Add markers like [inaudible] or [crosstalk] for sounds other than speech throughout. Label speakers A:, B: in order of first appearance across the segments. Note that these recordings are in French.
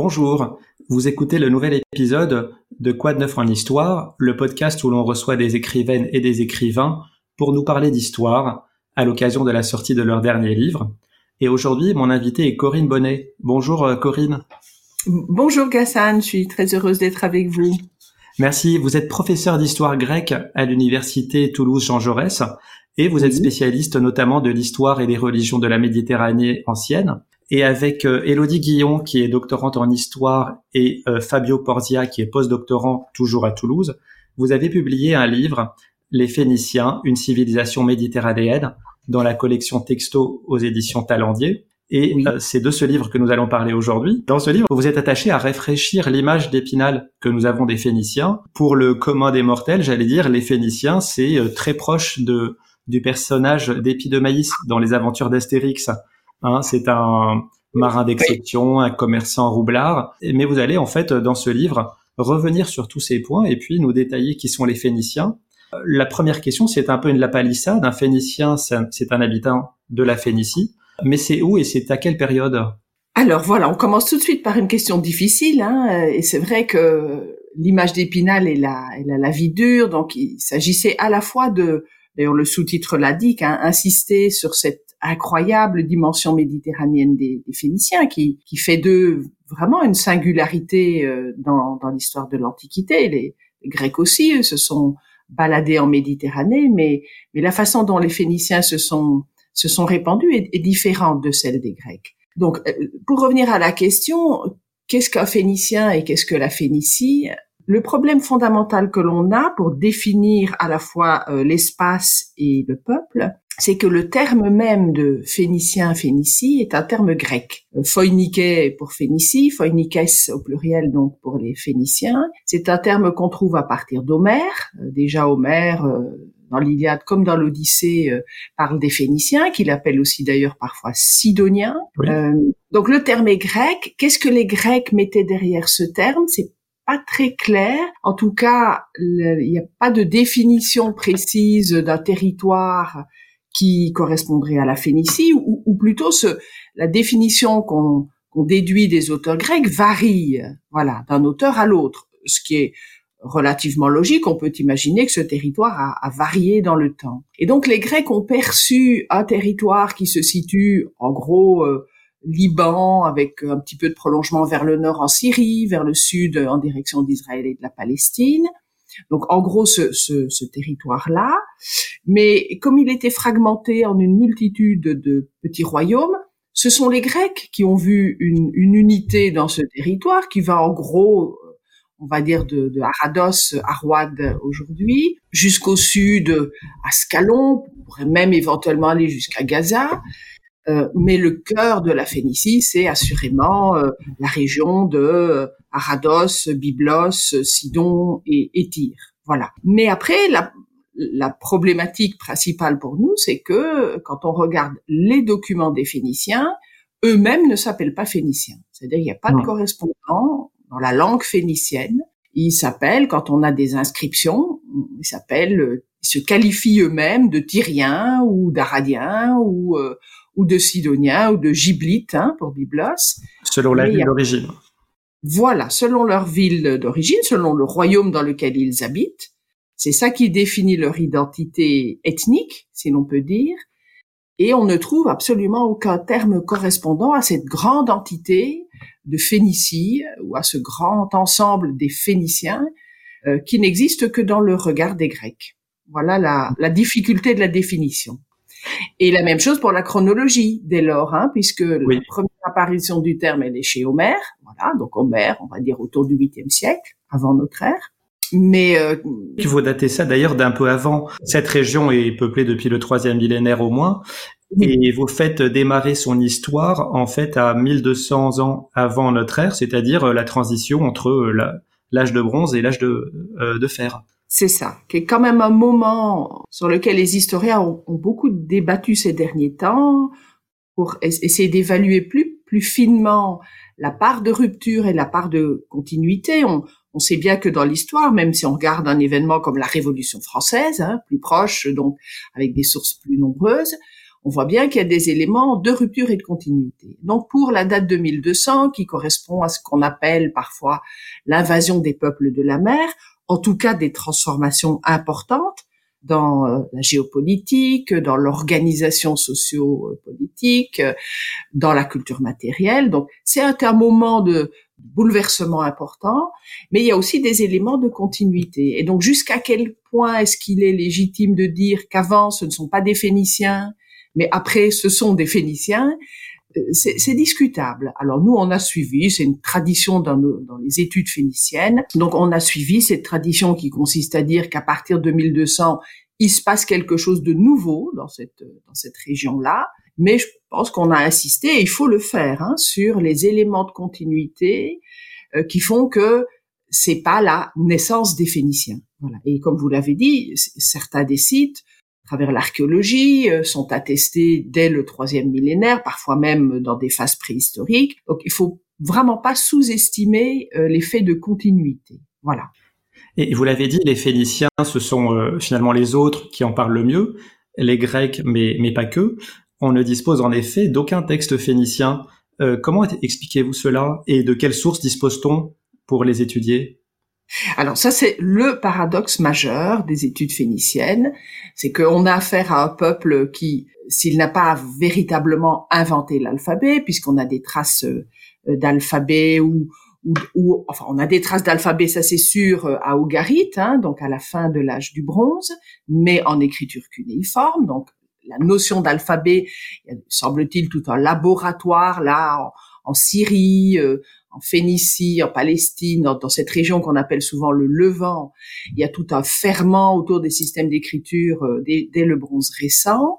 A: Bonjour, vous écoutez le nouvel épisode de Quoi de neuf en histoire, le podcast où l'on reçoit des écrivaines et des écrivains pour nous parler d'histoire à l'occasion de la sortie de leur dernier livre. Et aujourd'hui, mon invité est Corinne Bonnet. Bonjour euh, Corinne.
B: Bonjour Gassan, je suis très heureuse d'être avec vous.
A: Merci, vous êtes professeur d'histoire grecque à l'université Toulouse-Jean Jaurès et vous êtes spécialiste notamment de l'histoire et des religions de la Méditerranée ancienne et avec euh, Elodie Guillon qui est doctorante en histoire et euh, Fabio Porzia qui est postdoctorant toujours à Toulouse, vous avez publié un livre Les Phéniciens, une civilisation méditerranéenne dans la collection Texto aux éditions Talendier. Et euh, c'est de ce livre que nous allons parler aujourd'hui. Dans ce livre, vous êtes attaché à réfléchir l'image d'Épinal que nous avons des Phéniciens. Pour le commun des mortels, j'allais dire, les Phéniciens, c'est très proche de du personnage d'Épi de Maïs dans les aventures d'Astérix. Hein, c'est un marin d'exception, un commerçant roublard. Mais vous allez en fait dans ce livre revenir sur tous ces points et puis nous détailler qui sont les Phéniciens. La première question, c'est un peu une lapalissade. Un Phénicien, c'est un habitant de la Phénicie. Mais c'est où et c'est à quelle période?
B: Alors voilà, on commence tout de suite par une question difficile. Hein, et c'est vrai que l'image d'Épinal est la, la vie dure. Donc il s'agissait à la fois de... D'ailleurs, le sous-titre l'a dit, hein, insister sur cette incroyable dimension méditerranéenne des, Phéniciens qui, qui fait d'eux vraiment une singularité euh, dans, dans l'histoire de l'Antiquité. Les, Grecs aussi eux, se sont baladés en Méditerranée, mais, mais la façon dont les Phéniciens se sont, se sont répandus est, est différente de celle des Grecs. Donc, euh, pour revenir à la question, qu'est-ce qu'un Phénicien et qu'est-ce que la Phénicie? Le problème fondamental que l'on a pour définir à la fois euh, l'espace et le peuple, c'est que le terme même de phénicien, phénicie est un terme grec. Euh, Phoinike pour Phénicie, Phoinikes au pluriel donc pour les Phéniciens. C'est un terme qu'on trouve à partir d'Homère. Euh, déjà Homère, euh, dans l'Iliade comme dans l'Odyssée, parle des Phéniciens, qu'il appelle aussi d'ailleurs parfois Sidoniens. donc le terme est grec. Qu'est-ce que les Grecs mettaient derrière ce terme? C'est pas très clair. En tout cas, il n'y a pas de définition précise d'un territoire qui correspondrait à la Phénicie, ou, plutôt ce, la définition qu'on déduit des auteurs grecs varie, voilà, d'un auteur à l'autre, ce qui est relativement logique. On peut imaginer que ce territoire a, a, varié dans le temps. Et donc les Grecs ont perçu un territoire qui se situe en gros euh, Liban avec un petit peu de prolongement vers le nord en Syrie, vers le sud en direction d'Israël et de la Palestine, donc en gros ce, ce, ce territoire-là, mais comme il était fragmenté en une multitude de petits royaumes, ce sont les Grecs qui ont vu une, une unité dans ce territoire qui va en gros, on va dire de, de Arados à aujourd'hui, jusqu'au sud à Scalon, on pourrait même éventuellement aller jusqu'à Gaza. Euh, mais le cœur de la Phénicie, c'est assurément euh, la région de euh, Arados, Byblos, Sidon et, et Tyr. Voilà. Mais après, la, la problématique principale pour nous, c'est que quand on regarde les documents des Phéniciens, eux-mêmes ne s'appellent pas Phéniciens. C'est-à-dire qu'il n'y a pas de correspondant dans la langue phénicienne. Ils s'appellent, quand on a des inscriptions, ils s'appellent, ils se qualifient eux-mêmes de Tyriens ou d'Aradiens ou ou de Sidonia ou de Giblite hein, pour Byblos.
A: Selon la ville d'origine.
B: Voilà, selon leur ville d'origine, selon le royaume dans lequel ils habitent. C'est ça qui définit leur identité ethnique, si l'on peut dire. Et on ne trouve absolument aucun terme correspondant à cette grande entité de Phénicie ou à ce grand ensemble des Phéniciens euh, qui n'existe que dans le regard des Grecs. Voilà la, la difficulté de la définition. Et la même chose pour la chronologie dès lors, hein, puisque la première apparition du terme elle est chez Homère, voilà, donc Homère, on va dire autour du 8e siècle, avant notre ère. Mais euh,
A: il faut dater ça d'ailleurs d'un peu avant. Cette région est peuplée depuis le troisième millénaire au moins, et vous faites démarrer son histoire en fait à 1200 ans avant notre ère, c'est-à-dire la transition entre l'âge de bronze et l'âge de, euh, de fer.
B: C'est ça, qui est quand même un moment sur lequel les historiens ont, beaucoup débattu ces derniers temps pour essayer d'évaluer plus, plus finement la part de rupture et la part de continuité. On, on sait bien que dans l'histoire, même si on regarde un événement comme la Révolution française, hein, plus proche, donc avec des sources plus nombreuses, on voit bien qu'il y a des éléments de rupture et de continuité. Donc pour la date 2200, qui correspond à ce qu'on appelle parfois l'invasion des peuples de la mer, en tout cas des transformations importantes dans euh, la géopolitique, dans l'organisation socio-politique, dans la culture matérielle. Donc c'est un moment de bouleversement important, mais il y a aussi des éléments de continuité. Et donc jusqu'à quel point est-ce qu'il est légitime de dire qu'avant ce ne sont pas des Phéniciens, mais après ce sont des Phéniciens, euh, c'est discutable. Alors nous, on a suivi, c'est une tradition dans, les études phéniciennes, donc on a suivi cette tradition qui consiste à dire qu'à partir de 1200, il se passe quelque chose de nouveau dans cette, région-là, mais je pense qu'on a insisté, et il faut le faire, hein, sur les éléments de continuité euh, qui font que c'est pas la naissance des Phéniciens. Et comme vous l'avez dit, certains des sites travers l'archéologie, euh, sont attestés dès le troisième millénaire, parfois même dans des phases préhistoriques. Donc il faut vraiment pas sous-estimer euh, l'effet de continuité. Voilà.
A: Et vous l'avez dit, les Phéniciens, ce sont euh, finalement les autres qui en parlent le mieux, les Grecs, mais, mais pas que. On ne dispose en effet d'aucun texte phénicien. comment expliquez-vous cela et de quelles sources dispose-t-on pour les étudier?
B: Alors ça, c'est le paradoxe majeur des études phéniciennes, c'est qu'on a affaire à un peuple qui, s'il n'a pas véritablement inventé l'alphabet, puisqu'on a des traces euh, d'alphabet ou, enfin, on a des traces d'alphabet, ça c'est sûr, euh, à Ogarit, hein, donc à la fin de l'âge du bronze, mais en écriture cunéiforme, donc la notion d'alphabet, semble-t-il tout un laboratoire là en, Syrie, euh, en Phénicie, en Palestine, dans, cette région qu'on appelle souvent le Levant, il y a tout un ferment autour des systèmes d'écriture euh, dès, le bronze récent.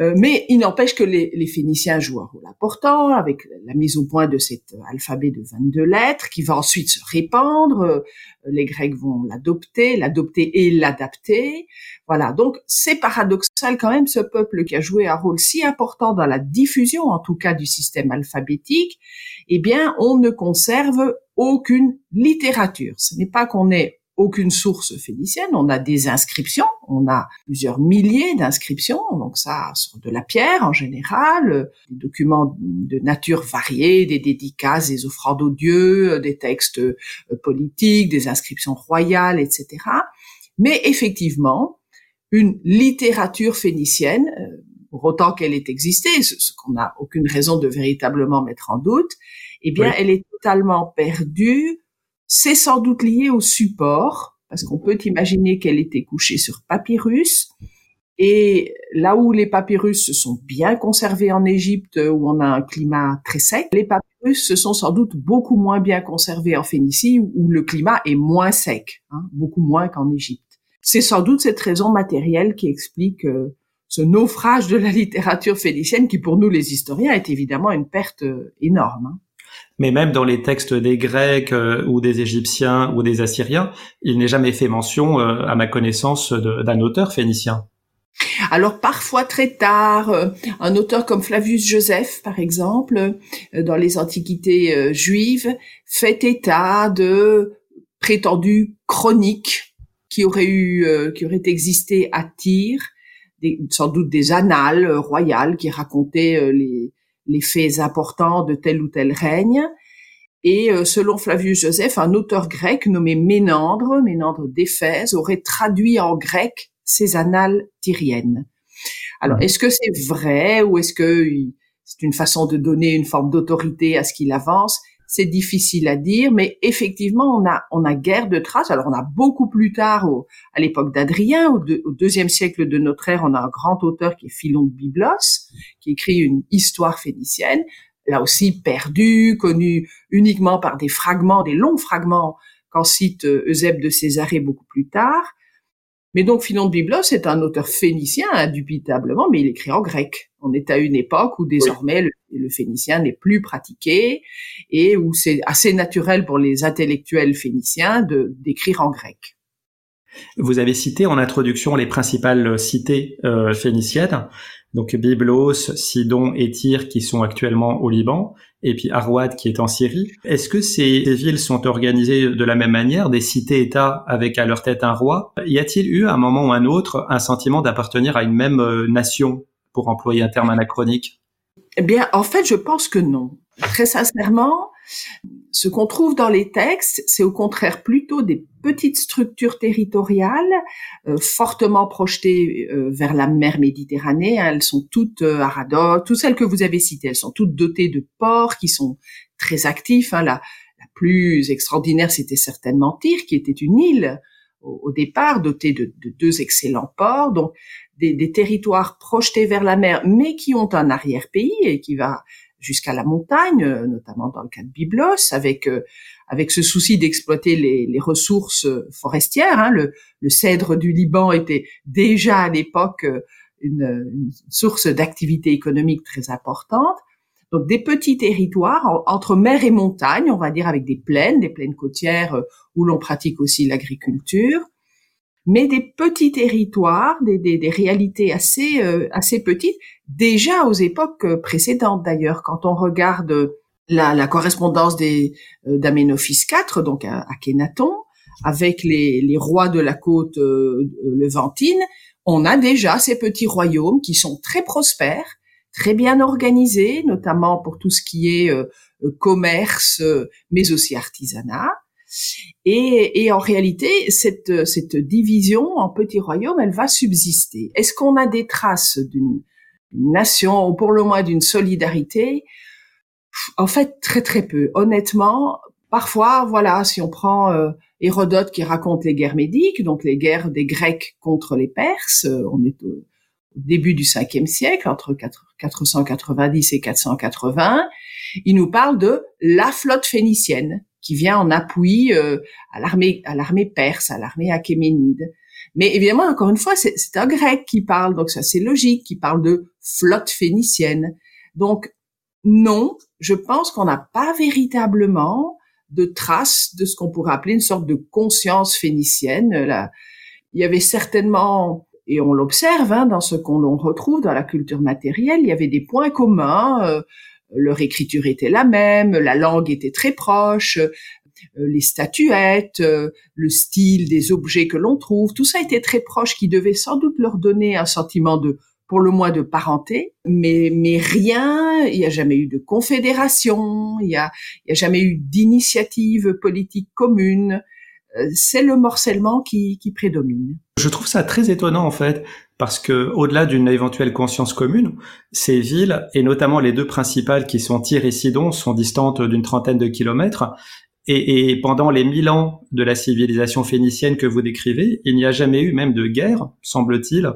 B: Euh, mais il n'empêche que les, Phéniciens jouent un rôle important avec la mise au point de cet alphabet de 22 lettres qui va ensuite se répandre. Euh, les Grecs vont l'adopter, l'adopter et l'adapter. Voilà, donc c'est paradoxal quand même ce peuple qui a joué un rôle si important dans la diffusion, en tout cas du système alphabétique. Eh bien, on ne conserve aucune littérature. Ce n'est pas qu'on ait aucune source phénicienne. On a des inscriptions, on a plusieurs milliers d'inscriptions, donc ça sur de la pierre en général, des documents de nature variée, des dédicaces, des offrandes aux dieux, des textes euh, politiques, des inscriptions royales, etc. Mais effectivement, une littérature phénicienne, euh, pour autant qu'elle ait existé, ce, qu'on n'a aucune raison de véritablement mettre en doute, eh bien, elle est totalement perdue c'est sans doute lié au support, parce qu'on peut imaginer qu'elle était couchée sur papyrus. Et là où les papyrus se sont bien conservés en Égypte, où on a un climat très sec, les papyrus se sont sans doute beaucoup moins bien conservés en Phénicie, où le climat est moins sec, hein, beaucoup moins qu'en Égypte. C'est sans doute cette raison matérielle qui explique euh, ce naufrage de la littérature phénicienne, qui pour nous les historiens est évidemment une perte euh, énorme. Hein.
A: Mais même dans les textes des Grecs euh, ou des Égyptiens ou des Assyriens, il n'est jamais fait mention, euh, à ma connaissance, d'un auteur phénicien.
B: Alors parfois très tard, euh, un auteur comme Flavius Joseph, par exemple, dans les antiquités juives, fait état de prétendues chroniques qui auraient eu, qui auraient existé à Tyr, sans doute des annales royales qui racontaient les, les faits importants de tel ou tel règne. Et euh, selon Flavius Joseph, un auteur grec nommé Ménandre, Ménandre d'Éphèse, aurait traduit en grec ces annales tyriennes. Alors, est-ce que c'est vrai ou est-ce que c'est une façon de donner une forme d'autorité à ce qu'il avance? C'est difficile à dire, mais effectivement, on a on a guère de traces. Alors, on a beaucoup plus tard, à l'époque d'Adrien, au, au, deuxième siècle de notre ère, on a un grand auteur qui est Philon de Byblos, qui écrit une histoire phénicienne, là aussi perdu, connu uniquement par des fragments, des longs fragments qu'en cite euh, Eusèbe de Césarée beaucoup plus tard. Mais donc Philon de Byblos est un auteur phénicien, indubitablement, mais il écrit en grec. On est à une époque où désormais le, phénicien n'est plus pratiqué et où c'est assez naturel pour les intellectuels phéniciens de d'écrire en grec.
A: Vous avez cité en introduction les principales cités euh, phéniciennes, donc Byblos, Sidon et Tyr qui sont actuellement au Liban et puis Arwad qui est en Syrie. Est-ce que ces, villes sont organisées de la même manière, des cités-États avec à leur tête un roi? Y a-t-il eu à un moment ou un autre un sentiment d'appartenir à une même euh, nation? Pour employer un terme anachronique
B: Eh bien, en fait, je pense que non. Très sincèrement, ce qu'on trouve dans les textes, c'est au contraire plutôt des petites structures territoriales euh, fortement projetées euh, vers la mer Méditerranée. Elles sont toutes euh, à toutes celles que vous avez citées, elles sont toutes dotées de ports qui sont très actifs. Hein. La, la plus extraordinaire, c'était certainement Tyr, qui était une île au, départ, dotée de, de, deux excellents ports, donc des, des territoires projetés vers la mer, mais qui ont un arrière-pays et qui va jusqu'à la montagne, euh, notamment dans le cas de Byblos, avec euh, avec ce souci d'exploiter les, les, ressources euh, forestières. Hein. Le, le, cèdre du Liban était déjà à l'époque une, une, source d'activité économique très importante. Donc des petits territoires entre mer et montagne, on va dire avec des plaines, des plaines côtières où l'on pratique aussi l'agriculture, mais des petits territoires, des, des, des réalités assez assez petites déjà aux époques euh, précédentes d'ailleurs. Quand on regarde la, la correspondance des euh, d'Aménophis IV, donc à, à Kenaton, avec les, les, rois de la côte euh, levantine, on a déjà ces petits royaumes qui sont très prospères, très bien organisés, notamment pour tout ce qui est commerce, mais aussi artisanat. Et, et, en réalité, cette, cette division en petits royaumes, elle va subsister. Est-ce qu'on a des traces d'une nation ou pour le moins d'une solidarité? En fait, très très peu. Honnêtement, parfois, voilà, si on prend euh, Hérodote qui raconte les guerres médiques, donc les guerres des Grecs contre les Perses, euh, on est au début du 5e siècle, entre 490 et 480, il nous parle de la flotte phénicienne qui vient en appui euh, à l'armée à l'armée perse, à l'armée achéménide. Mais évidemment, encore une fois, c'est un grec qui parle, donc ça c'est logique, qui parle de flotte phénicienne. Donc non, je pense qu'on n'a pas véritablement de traces de ce qu'on pourrait appeler une sorte de conscience phénicienne. Là, il y avait certainement, et on l'observe hein, dans ce qu'on retrouve dans la culture matérielle, il y avait des points communs. Euh, leur écriture était la même, la langue était très proche, euh, les statuettes, euh, le style des objets que l'on trouve, tout ça était très proche, qui devait sans doute leur donner un sentiment de pour le moins de parenté, mais mais rien, il n'y a jamais eu de confédération, il y a, a jamais eu d'initiative politique commune. Euh, c'est le morcellement qui, qui prédomine.
A: Je trouve ça très étonnant en fait, parce que au-delà d'une éventuelle conscience commune, ces villes et notamment les deux principales qui sont Tyr et Sidon sont distantes d'une trentaine de kilomètres et, et, pendant les mille ans de la civilisation phénicienne que vous décrivez, il n'y a jamais eu même de guerre, semble-t-il,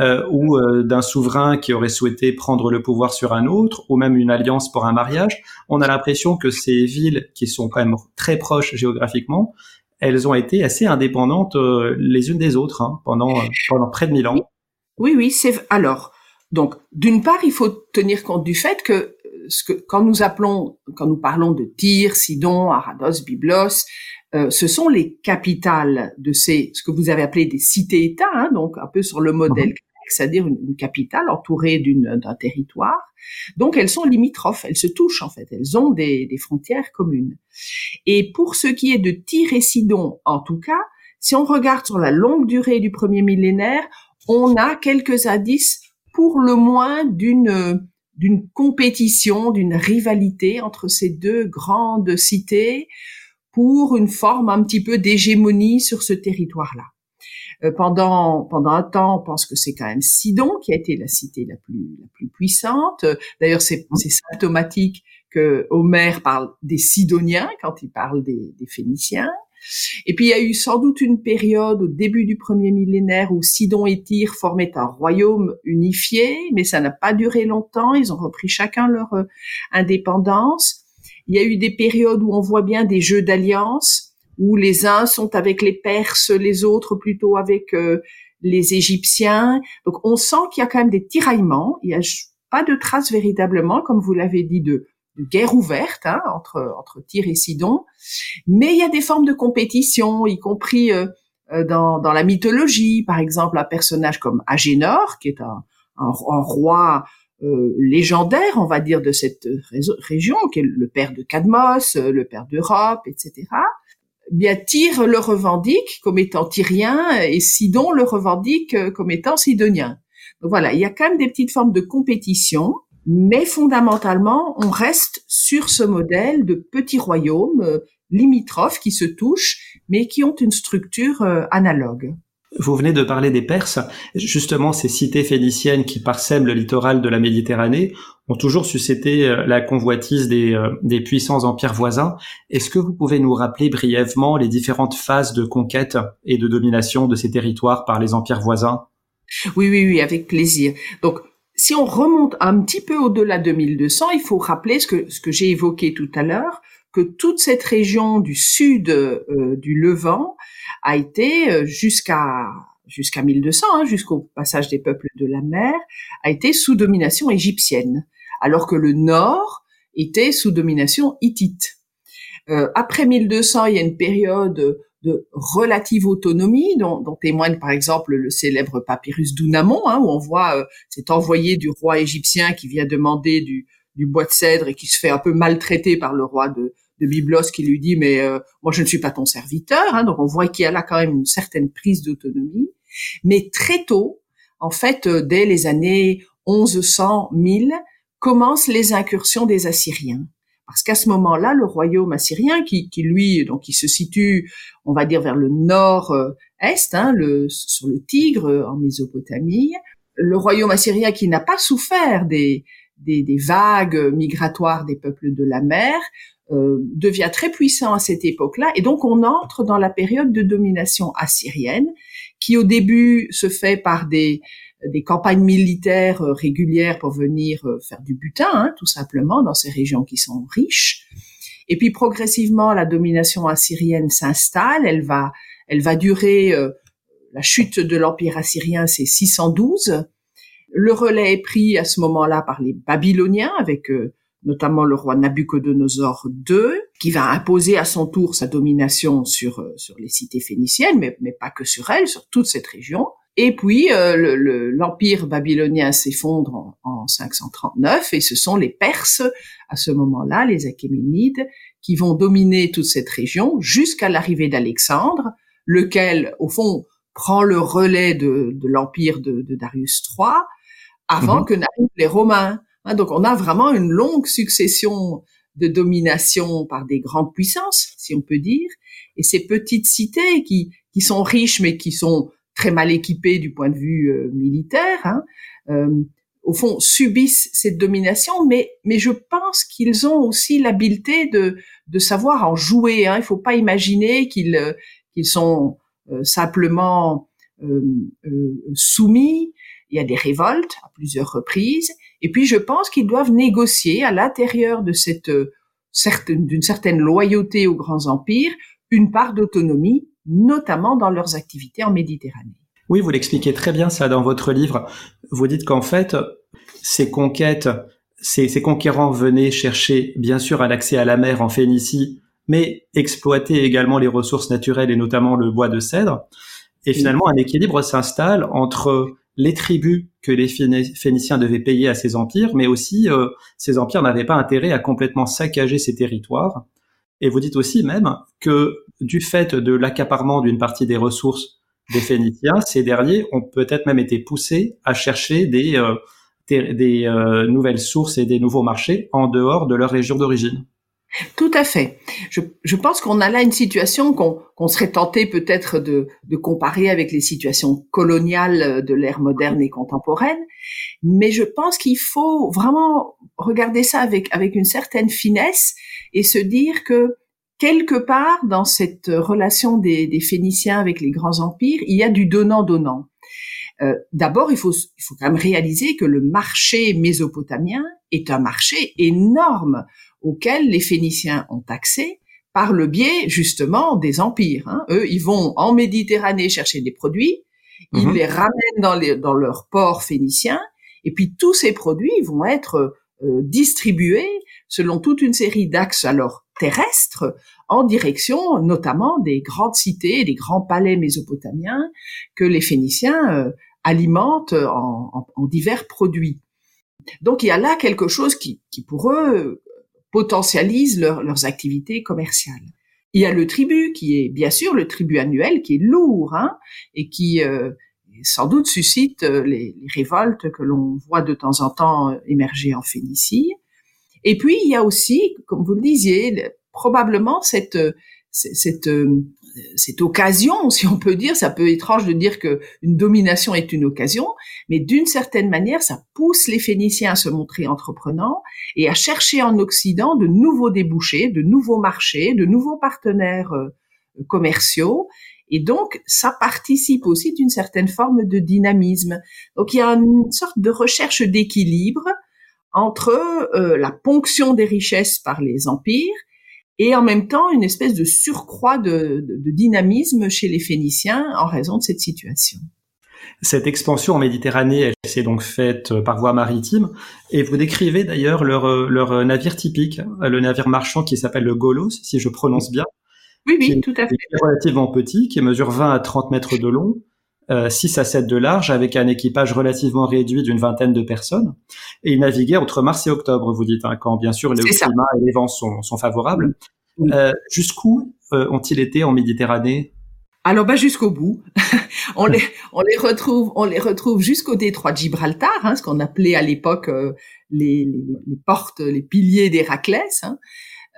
A: euh, ou euh, d'un souverain qui aurait souhaité prendre le pouvoir sur un autre, ou même une alliance pour un mariage. On a l'impression que ces villes, qui sont quand même très proches géographiquement, elles ont été assez indépendantes euh, les unes des autres hein, pendant, pendant près de mille ans.
B: Oui, oui, c'est alors. Donc, d'une part, il faut tenir compte du fait que ce que quand nous appelons, quand nous parlons de Tyr, Sidon, Arados, Byblos, euh, ce sont les capitales de ces, ce que vous avez appelé des cités-États, hein, donc un peu sur le modèle grec, c'est-à-dire une, capitale entourée d'un territoire. Donc elles sont limitrophes, elles se touchent en fait, elles ont des, des frontières communes. Et pour ce qui est de Tyr et Sidon, en tout cas, si on regarde sur la longue durée du premier millénaire, on a quelques indices pour le moins d'une d'une compétition, d'une rivalité entre ces deux grandes cités pour une forme un petit peu d'hégémonie sur ce territoire-là. Euh, pendant pendant un temps, on pense que c'est quand même Sidon qui a été la cité la plus la plus puissante. D'ailleurs, c'est symptomatique que Homère parle des Sidoniens quand il parle des Phéniciens. Et puis il y a eu sans doute une période au début du premier millénaire où Sidon et Tyr formaient un royaume unifié, mais ça n'a pas duré longtemps. Ils ont repris chacun leur euh, indépendance. Il y a eu des périodes où on voit bien des jeux d'alliance, où les uns sont avec les Perses, les autres plutôt avec euh, les Égyptiens. Donc on sent qu'il y a quand même des tiraillements. Il n'y a pas de traces véritablement, comme vous l'avez dit, de de guerre ouverte hein, entre entre Tyr et Sidon, mais il y a des formes de compétition, y compris euh, euh, dans, dans la mythologie, par exemple un personnage comme Agénor, qui est un, un, roi euh, légendaire, on va dire, de cette région, qui est le père de Cadmos, le père d'Europe, etc. Bien, Tyr le revendique comme étant tyrien et Sidon le revendique comme étant sidonien. voilà, il y a quand même des petites formes de compétition, mais fondamentalement, on reste sur ce modèle de petits royaumes euh, limitrophes qui se touchent, mais qui ont une structure euh, analogue.
A: Vous venez de parler des Perses. Justement, ces cités phéniciennes qui parsèment le littoral de la Méditerranée ont toujours suscité euh, la convoitise des, des puissants empires voisins. Est-ce que vous pouvez nous rappeler brièvement les différentes phases de conquête et de domination de ces territoires par les empires voisins?
B: Oui, oui, oui, avec plaisir. Donc, si on remonte un petit peu au-delà de 1200, il faut rappeler ce que, ce que j'ai évoqué tout à l'heure, que toute cette région du sud euh, du Levant a été euh, jusqu'à jusqu'à 1200, hein, jusqu'au passage des peuples de la mer, a été sous domination égyptienne, alors que le nord était sous domination hittite. Euh, après 1200, il y a une période de relative autonomie, dont, dont, témoigne par exemple le célèbre papyrus d'Ounamon, hein, où on voit euh, cet envoyé du roi égyptien qui vient demander du, du, bois de cèdre et qui se fait un peu maltraiter par le roi de, de Byblos qui lui dit mais euh, moi je ne suis pas ton serviteur. Hein, donc on voit qu'il y a là quand même une certaine prise d'autonomie. Mais très tôt, en fait, euh, dès les années 1100, 1000, commencent les incursions des Assyriens parce qu'à ce moment-là, le royaume assyrien, qui, qui, lui, donc, il se situe, on va dire, vers le nord-est, hein, le, sur le Tigre, euh, en Mésopotamie, le royaume assyrien qui n'a pas souffert des, des, des, vagues migratoires des peuples de la mer, euh, devient très puissant à cette époque-là, et donc on entre dans la période de domination assyrienne, qui au début se fait par des des campagnes militaires euh, régulières pour venir euh, faire du butin, hein, tout simplement, dans ces régions qui sont riches. Et puis progressivement, la domination assyrienne s'installe. Elle va, elle va durer. Euh, la chute de l'empire assyrien, c'est 612. Le relais est pris à ce moment-là par les Babyloniens, avec notamment le roi Nabucodonosor II, qui va imposer à son tour sa domination sur sur les cités phéniciennes, mais, mais pas que sur elles, sur toute cette région. Et puis euh, l'empire babylonien s'effondre en, 539 et ce sont les Perses à ce moment-là, les Achéménides, qui vont dominer toute cette région jusqu'à l'arrivée d'Alexandre, lequel au fond prend le relais de, l'empire de, Darius III avant mhm. que n'arrivent les Romains. Hein, donc on a vraiment une longue succession de domination par des grandes puissances, si on peut dire, et ces petites cités qui, qui sont riches mais qui sont très mal équipés du point de vue euh, militaire, hein, euh, au fond subissent cette domination, mais mais je pense qu'ils ont aussi l'habileté de de savoir en jouer. Hein. Il faut pas imaginer qu'ils euh, qu'ils sont simplement soumis. Il y a des révoltes à plusieurs reprises, et puis je pense qu'ils doivent négocier à l'intérieur de cette d'une certaine loyauté aux grands empires une part d'autonomie notamment dans leurs activités en Méditerranée.
A: Oui, vous l'expliquez très bien ça dans votre livre. Vous dites qu'en fait, ces conquêtes, ces, ces, conquérants venaient chercher bien sûr un accès à la mer en Phénicie, mais exploiter également les ressources naturelles et notamment le bois de cèdre. Et finalement, un équilibre s'installe entre les tribus que les Phéniciens devaient payer à ces empires, mais aussi euh, ces empires n'avaient pas intérêt à complètement saccager ces territoires. Et vous dites aussi même que du fait de l'accaparement d'une partie des ressources des Phéniciens, ces derniers ont peut-être même été poussés à chercher des, euh, euh, nouvelles sources et des nouveaux marchés en dehors de leur région d'origine.
B: Tout à fait. Je, je pense qu'on a là une situation qu'on serait tenté peut-être de, de, comparer avec les situations coloniales de l'ère moderne et contemporaine, mais je pense qu'il faut vraiment regarder ça avec, avec une certaine finesse et se dire que quelque part dans cette relation des, des, Phéniciens avec les grands empires, il y a du donnant-donnant. Euh, D'abord, il faut, il faut quand même réaliser que le marché mésopotamien est un marché énorme auquel les Phéniciens ont accès par le biais justement des empires. Hein. Eux, ils vont en Méditerranée chercher des produits, ils mhm. les ramènent dans, les, dans leurs ports phéniciens, et puis tous ces produits vont être euh, distribués selon toute une série d'axes alors terrestres en direction notamment des grandes cités, des grands palais mésopotamiens que les Phéniciens euh, alimentent en, divers produits. Donc il y a là quelque chose qui, pour eux potentialise leurs activités commerciales. Il y a le tribut qui est bien sûr le tribut annuel qui est lourd hein, et qui euh, sans doute suscite les, les révoltes que l'on voit de temps en temps émerger en Phénicie. Et puis il y a aussi, comme vous le disiez, probablement cette cette cette occasion, [laughs] si on peut dire, ça peut être étrange de dire que une domination est une occasion, mais d'une certaine manière, ça pousse les Phéniciens à se montrer entreprenants et à chercher en Occident de nouveaux débouchés, de nouveaux marchés, de nouveaux partenaires euh, commerciaux. Et donc, ça participe aussi d'une certaine forme de dynamisme. Donc, il y a une sorte de recherche d'équilibre entre euh, la ponction des richesses par les empires et en même temps une espèce de surcroît de, dynamisme chez les Phéniciens en raison de cette situation.
A: Cette expansion en Méditerranée, elle s'est donc faite par voie maritime, et vous décrivez d'ailleurs leur, leur navire typique, le navire marchand qui s'appelle le Golos, si je prononce bien.
B: Oui, oui, tout à fait.
A: Qui est relativement petit, qui mesure 20 à 30 mètres de long, 6 à 7 de large, avec un équipage relativement réduit d'une vingtaine de personnes. Et il naviguait entre mars et octobre, vous dites, hein, quand bien sûr le climat et les vents sont, sont favorables. Euh, Jusqu'où euh, ont-ils été en Méditerranée?
B: Alors bah jusqu'au bout, [laughs] on les on les retrouve on les retrouve jusqu'au détroit de Gibraltar, hein, ce qu'on appelait à l'époque euh, les, les, les, portes, les piliers d'Héraclès. Hein.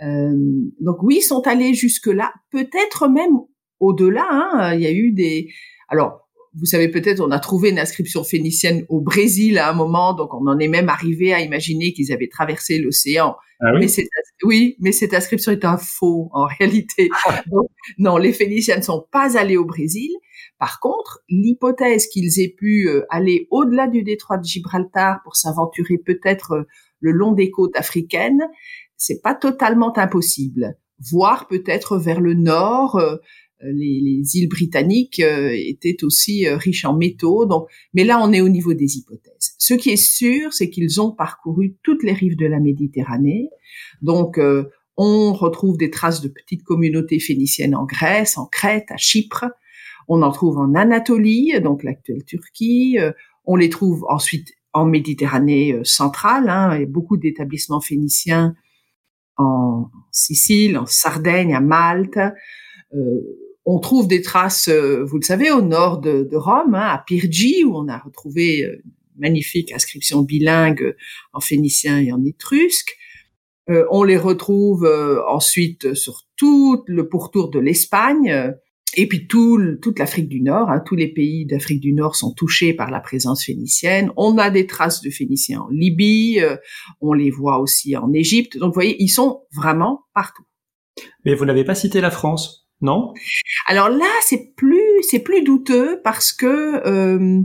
B: Euh, donc oui, ils sont allés jusque là, peut-être même au-delà. Hein, il y a eu des alors vous savez peut-être, on a trouvé une inscription phénicienne au Brésil à un moment, donc on en est même arrivé à imaginer qu'ils avaient traversé l'océan. Ah oui? Mais oui, mais cette inscription est un faux en [laughs] réalité. Non, les Phéniciens ne sont pas allés au Brésil. Par contre, l'hypothèse qu'ils aient pu euh, aller au-delà du détroit de Gibraltar pour s'aventurer peut-être euh, le long des côtes africaines, c'est pas totalement impossible. Voire peut-être vers le nord, euh, euh, les, îles britanniques euh, étaient aussi euh, riches en métaux. Donc, mais là, on est au niveau des hypothèses. Ce qui est sûr, c'est qu'ils ont parcouru toutes les rives de la Méditerranée. Donc, on retrouve des traces de petites communautés phéniciennes en Grèce, en Crète, à Chypre. On en trouve en Anatolie, donc l'actuelle Turquie. On les trouve ensuite en Méditerranée centrale. Hein, beaucoup d'établissements phéniciens en Sicile, en Sardaigne, à Malte. Euh, on trouve des traces, euh, vous le savez, au nord de, Rome, hein, à Pyrgi, où on a retrouvé euh, une magnifique inscription bilingue en phénicien et en étrusque. Euh, on les retrouve ensuite sur tout le pourtour de l'Espagne, et puis tout, toute l'Afrique du Nord. Hein, tous les pays d'Afrique du Nord sont touchés par la présence phénicienne. On a des traces de Phéniciens en Libye, on les voit aussi en Égypte. Donc, vous voyez, ils sont vraiment partout.
A: Mais vous n'avez pas cité la France non?
B: Alors là, c'est plus c'est plus douteux parce que euh,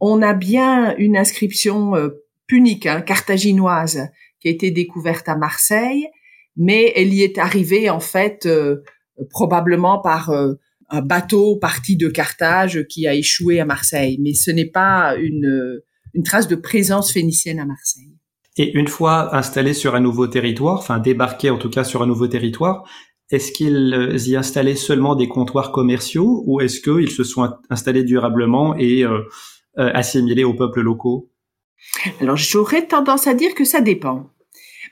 B: on a bien une inscription euh, punique, hein, carthaginoise, qui a été découverte à Marseille, mais elle y est arrivée en fait euh, probablement par un bateau parti de Carthage qui a échoué à Marseille, mais ce n'est pas une une trace de présence phénicienne à Marseille.
A: Et une fois installé sur un nouveau territoire, enfin débarqué en tout cas sur un nouveau territoire, est-ce qu'ils euh, y installaient seulement des comptoirs commerciaux ou est-ce qu'ils se sont installés durablement et euh, euh, assimilés aux peuples locaux?
B: Alors j'aurais tendance à dire que ça dépend.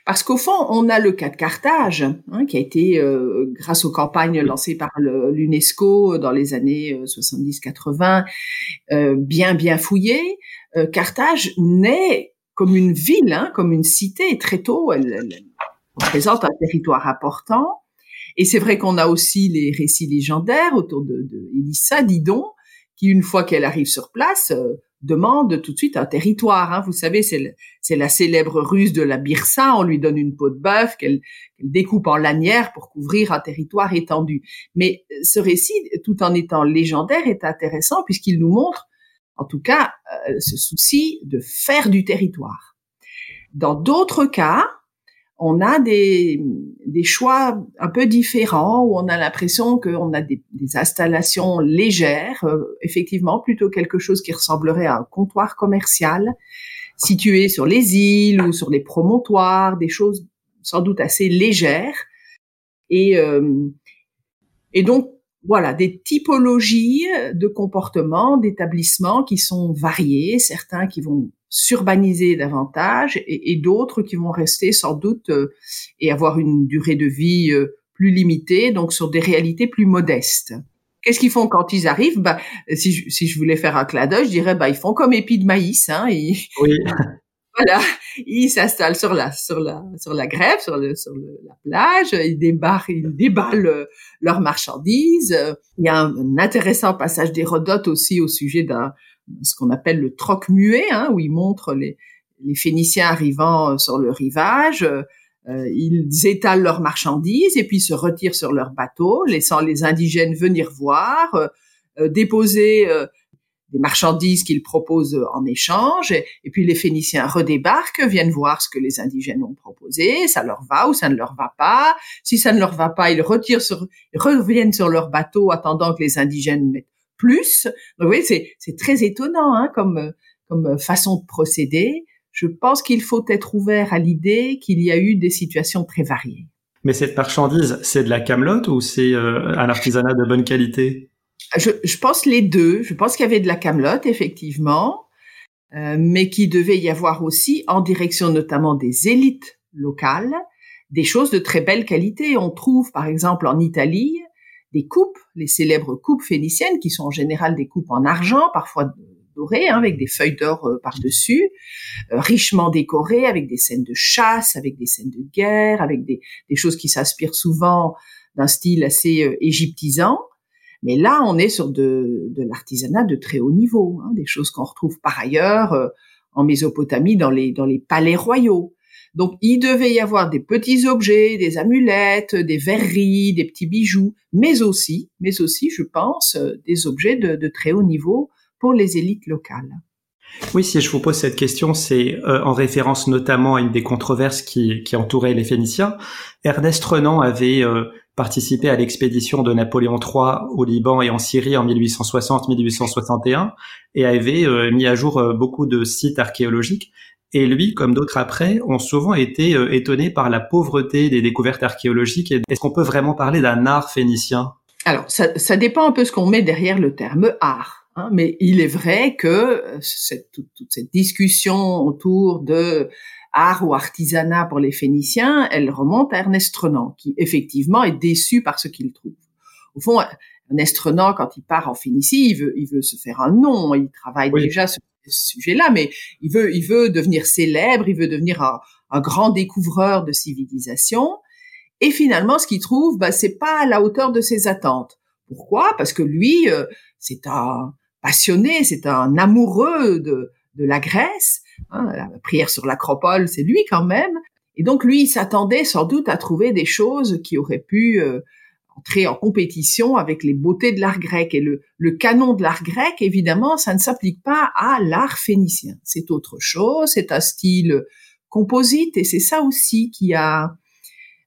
B: Parce qu'au fond, on a le cas de Carthage, hein, qui a été, grâce aux campagnes lancées par l'UNESCO dans les années 70-80, bien bien fouillé. Carthage naît comme une ville, hein, comme une cité. Très tôt, elle, elle représente un territoire important. Et c'est vrai qu'on a aussi les récits légendaires autour de, de Elissa Didon, qui une fois qu'elle arrive sur place, euh, demande tout de suite un territoire. Hein. Vous savez, c'est la célèbre ruse de la Birsa. On lui donne une peau de bœuf qu'elle découpe en lanière pour couvrir un territoire étendu. Mais euh, ce récit, tout en étant légendaire, est intéressant puisqu'il nous montre, en tout cas, euh, ce souci de faire du territoire. Dans d'autres cas, on a des, des choix un peu différents où on a l'impression qu'on a des, installations légères, euh, effectivement, plutôt quelque chose qui ressemblerait à un comptoir commercial situé sur les îles ou sur des promontoires, des choses sans doute assez légères. Et, euh, et donc, voilà, des typologies de comportements, d'établissements qui sont variés, certains qui vont s'urbaniser davantage et, d'autres qui vont rester sans doute euh, et avoir une durée de vie euh, plus limitée, donc sur des réalités plus modestes. Qu'est-ce qu'ils font quand ils arrivent? Bah, si je, si je voulais faire un clin d'œil, je dirais bah ils font comme épis de maïs. Hein,
A: Oui. [laughs]
B: Voilà, ils s'installent sur la sur la sur la grève, sur le sur la plage, ils débarquent, ils déballent euh, leurs marchandises. Il y a un, intéressant passage d'Hérodote aussi au sujet d'un ce qu'on appelle le troc muet, hein, où il montre les les Phéniciens arrivant euh, sur le rivage. Euh, ils étalent leurs marchandises et puis se retirent sur leur bateau, laissant les indigènes venir voir, déposer des marchandises qu'ils proposent en échange, et, puis les Phéniciens redébarquent, viennent voir ce que les indigènes ont proposé, ça leur va ou ça ne leur va pas. Si ça ne leur va pas, ils retirent sur, reviennent sur leur bateau, attendant que les indigènes mettent plus. Donc oui, c'est, c'est très étonnant hein, comme, comme façon de procéder. Je pense qu'il faut être ouvert à l'idée qu'il y a eu des situations très variées.
A: Mais cette marchandise, c'est de la camelote ou c'est euh, un artisanat de bonne qualité?
B: Je, je, pense les deux. Je pense qu'il y avait de la camelote, effectivement, euh, mais qu'il devait y avoir aussi, en direction notamment des élites locales, des choses de très belle qualité. On trouve, par exemple, en Italie, des coupes, les célèbres coupes phéniciennes, qui sont en général des coupes en argent, parfois dorées, hein, avec des feuilles d'or euh, par-dessus, euh, richement décorées, avec des scènes de chasse, avec des scènes de guerre, avec des, choses qui s'inspirent souvent d'un style assez euh, égyptisant. Mais là, on est sur de, l'artisanat de très haut niveau, hein, des choses qu'on retrouve par ailleurs en Mésopotamie dans les palais royaux. Donc, il devait y avoir des petits objets, des amulettes, des verreries, des petits bijoux, mais aussi, mais aussi, je pense, euh, des objets de, très haut niveau pour les élites locales.
A: Oui, si je vous pose cette question, c'est euh, en référence notamment à une des controverses qui, entourait les Phéniciens. Ernest Renan avait participé à l'expédition de Napoléon III au Liban et en Syrie en 1860-1861 et avait euh, mis à jour euh, beaucoup de sites archéologiques. Et lui, comme d'autres après, ont souvent été euh, étonnés par la pauvreté des découvertes archéologiques. Est-ce qu'on peut vraiment parler d'un art phénicien?
B: Alors, ça, ça, dépend un peu ce qu'on met derrière le terme art. Hein, mais il est vrai que cette, toute, toute cette discussion autour de art ou artisanat pour les Phéniciens, elle remonte à Ernest Renan, qui effectivement est déçu par ce qu'il trouve. Au fond, Ernest Renan, quand il part en Phénicie, il veut, il veut se faire un nom, il travaille déjà sur ce sujet-là, mais il veut, il veut devenir célèbre, il veut devenir un, grand découvreur de civilisation. Et finalement, ce qu'il trouve, bah, c'est pas à la hauteur de ses attentes. Pourquoi? Parce que lui, euh, c'est un passionné, c'est un amoureux de, de la Grèce, Hein, la prière sur l'acropole, c'est lui quand même. Et donc lui, il s'attendait sans doute à trouver des choses qui auraient pu euh, entrer en compétition avec les beautés de l'art grec. Et le, le canon de l'art grec, évidemment, ça ne s'applique pas à l'art phénicien. C'est autre chose, c'est un style composite, et c'est ça aussi qui a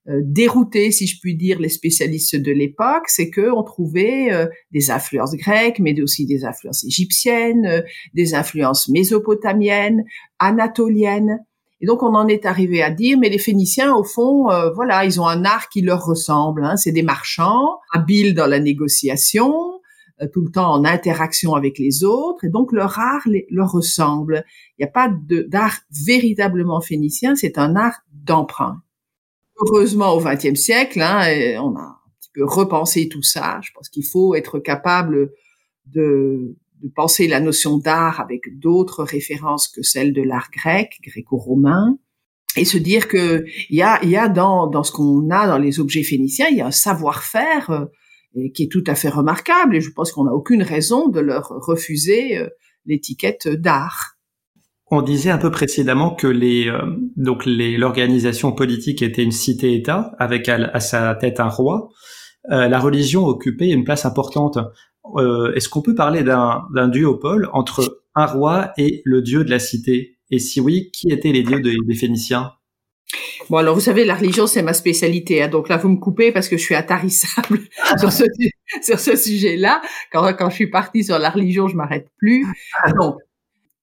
B: euh, dérouté, si je puis dire, les spécialistes de l'époque, c'est que on trouvait euh, des influences grecques, mais aussi des influences égyptiennes, euh, des influences mésopotamiennes, anatoliennes. Et donc on en est arrivé à dire, mais les Phéniciens, au fond, voilà, ils ont un art qui leur ressemble. Hein. C'est des marchands, habiles dans la négociation, tout le temps en interaction avec les autres, et donc leur art leur ressemble. Il n'y a pas d'art véritablement phénicien, c'est un art d'emprunt heureusement au XXe siècle, hein, on a un petit peu repensé tout ça. Je pense qu'il faut être capable de, penser la notion d'art avec d'autres références que celle de l'art grec, gréco-romain, et se dire que il y a, y a dans, dans ce qu'on a dans les objets phéniciens, il y a un savoir-faire euh, qui est tout à fait remarquable. Et je pense qu'on n'a aucune raison de leur refuser euh, l'étiquette d'art.
A: On disait un peu précédemment que les euh, l'organisation politique était une cité-État avec à, sa tête un roi. La religion occupait une place importante. Euh, est-ce qu'on peut parler d'un duopole entre un roi et le dieu de la cité? Et si oui, qui étaient les dieux des, Phéniciens?
B: Bon, alors vous savez, la religion, c'est ma spécialité. Hein, donc là, vous me coupez parce que je suis attarissable [laughs] sur ce, sujet-là. Quand, je suis partie sur la religion, je m'arrête plus. Donc,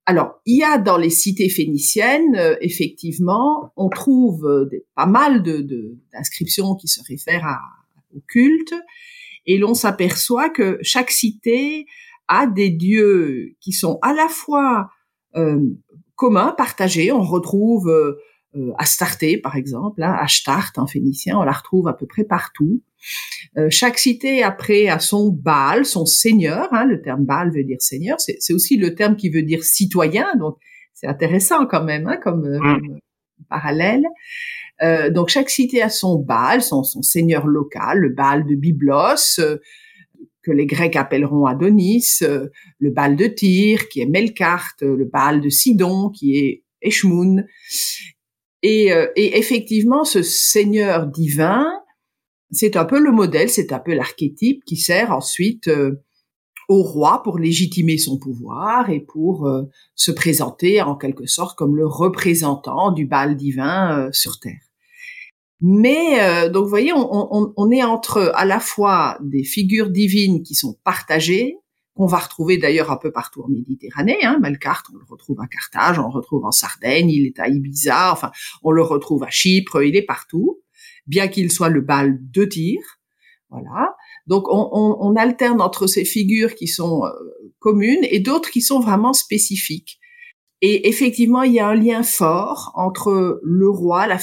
B: alors, il y a dans les cités phéniciennes, euh, effectivement, on trouve euh, pas mal d'inscriptions qui se réfèrent au culte, et l'on s'aperçoit que chaque cité a des dieux qui sont à la fois euh, communs, partagés. On retrouve euh, Astarté, par exemple, hein, Ashtart en phénicien, on la retrouve à peu près partout. Euh, chaque cité après a son Baal, son seigneur. Hein, le terme Baal veut dire seigneur. C'est aussi le terme qui veut dire citoyen. Donc c'est intéressant quand même hein, comme, euh, mm. parallèle. Euh, donc chaque cité a son Baal, son, son seigneur local, le Baal de Byblos, que les Grecs appelleront Adonis, le Baal de Tyr, qui est Melkart, le Baal de Sidon, qui est Eshmoun. Et, et effectivement, ce seigneur divin, c'est un peu le modèle, c'est un peu l'archétype qui sert ensuite euh, au roi pour légitimer son pouvoir et pour euh, se présenter en quelque sorte comme le représentant du bal divin euh, sur terre. Mais donc vous voyez, on, est entre à la fois des figures divines qui sont partagées, qu'on va retrouver d'ailleurs un peu partout en Méditerranée. Hein, on le retrouve à Carthage, on le retrouve en Sardaigne, il est à Ibiza, enfin on le retrouve à Chypre, il est partout bien qu'il soit le bal de tir. Voilà. Donc on, alterne entre ces figures qui sont euh, communes et d'autres qui sont vraiment spécifiques. Et effectivement, il y a un lien fort entre le roi, la,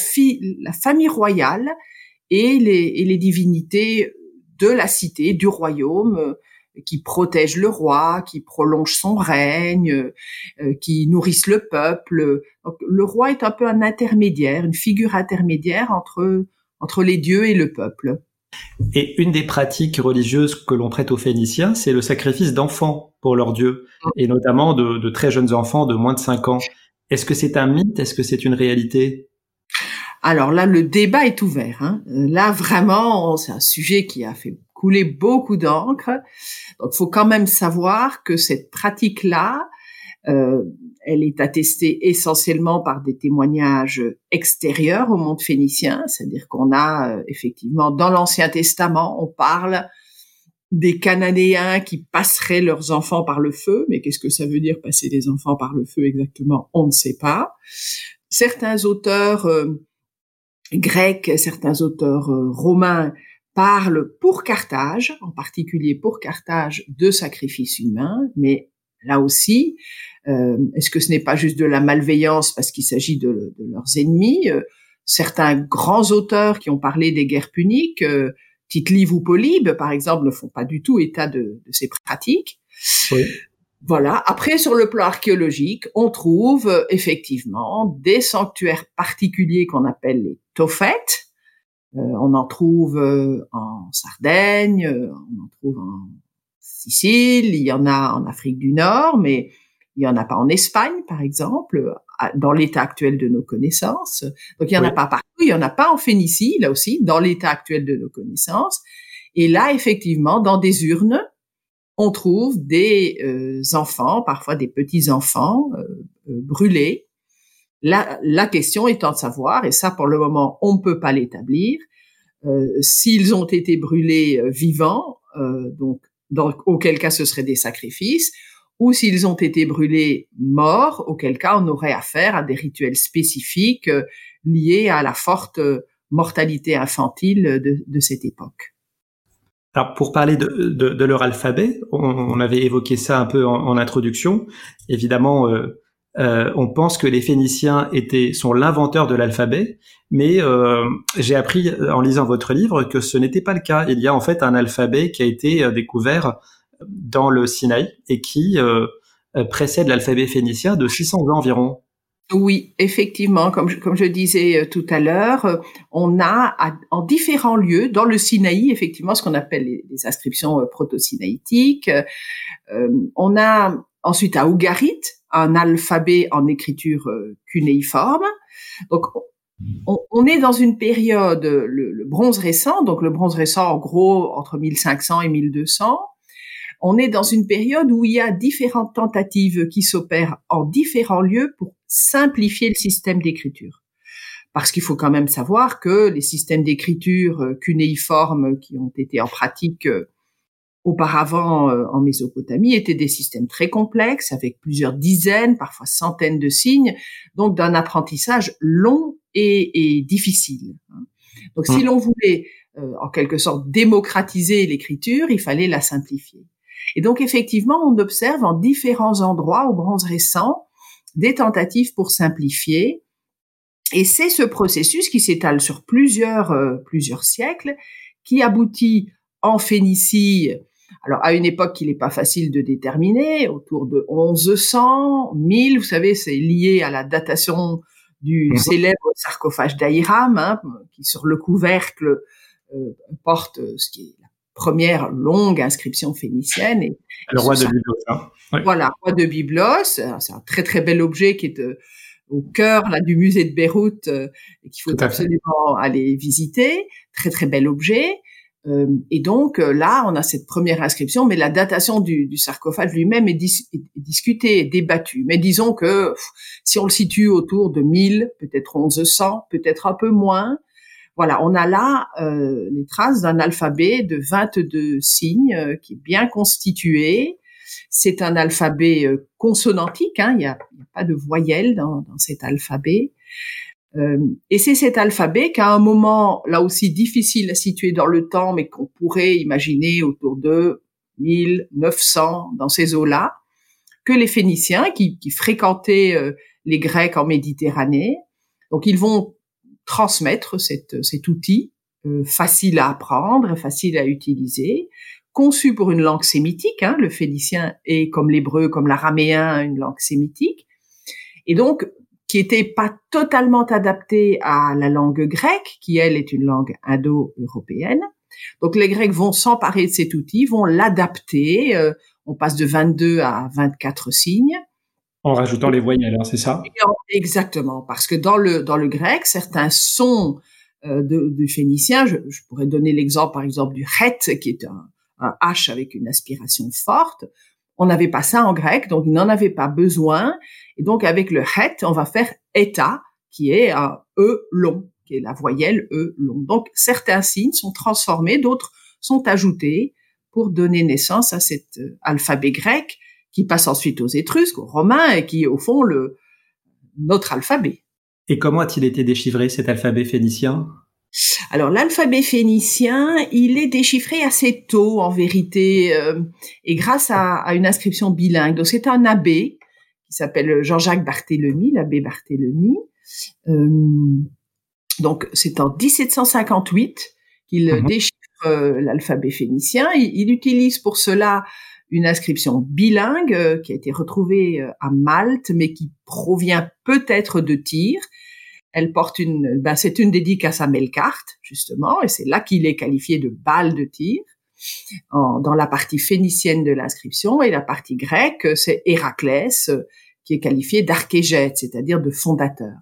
B: la famille royale et les, divinités de la cité, du royaume, euh, qui protègent le roi, qui prolongent son règne, euh, qui nourrissent le peuple. Donc, le roi est un peu un intermédiaire, une figure intermédiaire entre entre les dieux et le peuple.
A: Et une des pratiques religieuses que l'on prête aux Phéniciens, c'est le sacrifice d'enfants pour leurs dieux, et notamment de, très jeunes enfants de moins de 5 ans. Est-ce que c'est un mythe? Est-ce que c'est une réalité?
B: Alors là, le débat est ouvert. Hein. Là, vraiment, c'est un sujet qui a fait couler beaucoup d'encre. Donc, faut quand même savoir que cette pratique-là, elle est attestée essentiellement par des témoignages extérieurs au monde phénicien, c'est-à-dire qu'on a euh, effectivement dans l'Ancien Testament, on parle des Cananéens qui passeraient leurs enfants par le feu, mais qu'est-ce que ça veut dire passer des enfants par le feu exactement On ne sait pas. Certains auteurs euh, grecs, certains auteurs romains parlent pour Carthage, en particulier pour Carthage, de sacrifices humains, mais là aussi, euh, est-ce que ce n'est pas juste de la malveillance parce qu'il s'agit de, leurs ennemis? Euh, Certains grands auteurs qui ont parlé des guerres puniques, euh, tite ou Polybe, par exemple, ne font pas du tout état de, ces pratiques. Voilà. Après, sur le plan archéologique, on trouve effectivement des sanctuaires particuliers qu'on appelle les tophètes. on en trouve en Sardaigne, on en trouve en Sicile, il y en a en Afrique du Nord, mais il y en a pas en Espagne, par exemple, dans l'état actuel de nos connaissances. Donc, il y en a pas partout. Il y en a pas en Phénicie, là aussi, dans l'état actuel de nos connaissances. Et là, effectivement, dans des urnes, on trouve des euh, enfants, parfois des petits enfants euh, euh, brûlés. La, la question étant de savoir, et ça pour le moment on ne peut pas l'établir, s'ils ont été brûlés vivants, donc dans, auquel cas ce serait des sacrifices, ou s'ils ont été brûlés morts, auquel cas on aurait affaire à des rituels spécifiques euh, liés à la forte euh, mortalité infantile de, cette époque.
A: Alors pour parler de, leur alphabet, on, avait évoqué ça un peu en, introduction. Évidemment, euh, on pense que les Phéniciens étaient sont l'inventeur de l'alphabet, mais j'ai appris en lisant votre livre que ce n'était pas le cas. Il y a en fait un alphabet qui a été découvert dans le Sinaï et qui euh, euh, précède l'alphabet phénicien de 600 ans environ.
B: Oui, effectivement, comme je, comme je disais euh, tout à l'heure, on a en différents lieux dans le Sinaï, effectivement, ce qu'on appelle les, inscriptions proto-sinaïtiques. on a ensuite à Ougarit un alphabet en écriture cunéiforme. Donc, on, on, est dans une période, le, le, bronze récent, donc le bronze récent en gros entre 1500 et 1200, on est dans une période où il y a différentes tentatives qui s'opèrent en différents lieux pour simplifier le système d'écriture. Parce qu'il faut quand même savoir que les systèmes d'écriture euh, cunéiformes qui ont été en pratique euh, auparavant euh, en Mésopotamie étaient des systèmes très complexes avec plusieurs dizaines, parfois centaines de signes, donc d'un apprentissage long et, difficile. Donc si mmh. l'on voulait en quelque sorte démocratiser l'écriture, il fallait la simplifier. Et donc effectivement, on observe en différents endroits au bronze récent des tentatives pour simplifier. Et c'est ce processus qui s'étale sur plusieurs plusieurs siècles, qui aboutit en Phénicie alors à une époque qu'il n'est pas facile de déterminer, autour de 1100, 1000, vous savez, c'est lié à la datation du mhm. célèbre sarcophage d'Aïram, hein, qui sur le couvercle euh, porte ce qui est la première longue inscription phénicienne. Et,
A: le roi de Byblos. Hein.
B: Voilà, roi de Byblos. C'est un très très bel objet qui est euh, au cœur là du musée de Beyrouth euh, et qu'il faut absolument aller visiter. Très très bel objet. Euh, et donc euh, là, on a cette première inscription, mais la datation du, du sarcophage lui-même est, discutée, est débattue. Mais disons que si on le situe autour de 1000, peut-être 1100, peut-être un peu moins, voilà, on a là euh, les traces d'un alphabet de 22 signes euh, qui est bien constitué. C'est un alphabet consonantique, hein, il n'y a, pas de voyelles dans, dans cet alphabet. Euh, et c'est cet alphabet qu'à un moment, là aussi difficile à situer dans le temps, mais qu'on pourrait imaginer autour de 1900 dans ces eaux-là, que les Phéniciens, qui, qui fréquentaient euh, les Grecs en Méditerranée, donc ils vont transmettre cet outil euh, facile à apprendre, facile à utiliser, conçu pour une langue sémitique. Hein, le phénicien est comme l'hébreu, comme l'araméen, une langue sémitique. Et donc, qui était pas totalement adapté à la langue grecque, qui elle est une langue indo-européenne. Donc les Grecs vont s'emparer de cet outil, vont l'adapter. Euh, on passe de 22 à 24 signes.
A: En rajoutant les voyelles, hein, c'est ça?
B: Exactement, parce que dans le dans le grec, certains sons euh, de, du phénicien, je, pourrais donner l'exemple par exemple du het, qui est un, un H avec une aspiration forte. On n'avait pas ça en grec, donc il n'en avait pas besoin. Et donc avec le het, on va faire eta, qui est un e long, qui est la voyelle e long. Donc certains signes sont transformés, d'autres sont ajoutés pour donner naissance à cet euh, alphabet grec qui passe ensuite aux Étrusques, aux Romains et qui est au fond le notre alphabet.
A: Et comment a-t-il été déchiffré cet alphabet phénicien?
B: Alors l'alphabet phénicien, il est déchiffré assez tôt en vérité, euh, et grâce à, une inscription bilingue. Donc c'est un abbé qui s'appelle Jean-Jacques Barthélemy, l'abbé Barthélemy. Euh, donc c'est en 1758 qu'il mhm. déchiffre euh, l'alphabet phénicien. Il, il, utilise pour cela une inscription bilingue qui a été retrouvée à Malte, mais qui provient peut-être de Tyr elle porte une, ben c'est une dédicace à Melkart justement, et c'est là qu'il est qualifié de balle de tir dans la partie phénicienne de l'inscription, et la partie grecque, c'est Héraclès qui est qualifié d'archégète, c'est-à-dire de fondateur.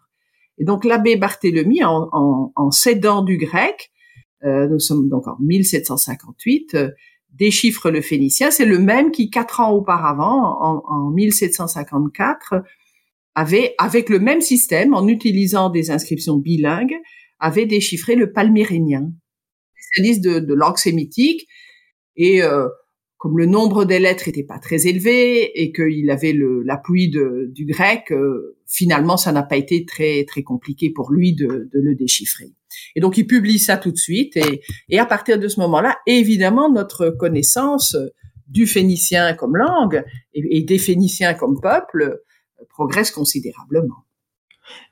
B: Et donc l'abbé Barthélemy, en, en, en s'aidant du grec, euh, nous sommes donc en 1758, euh, déchiffre le phénicien. C'est le même qui, quatre ans auparavant, en, en 1754, avait, avec le même système, en utilisant des inscriptions bilingues, avait déchiffré le palmyrénien, spécialiste de, de langue sémitique, et euh, comme le nombre des lettres n'était pas très élevé et qu'il avait l'appui du grec, euh, finalement, ça n'a pas été très très compliqué pour lui de, de, le déchiffrer. Et donc, il publie ça tout de suite, et, et à partir de ce moment-là, évidemment, notre connaissance du phénicien comme langue et, et des phéniciens comme peuple progresse considérablement.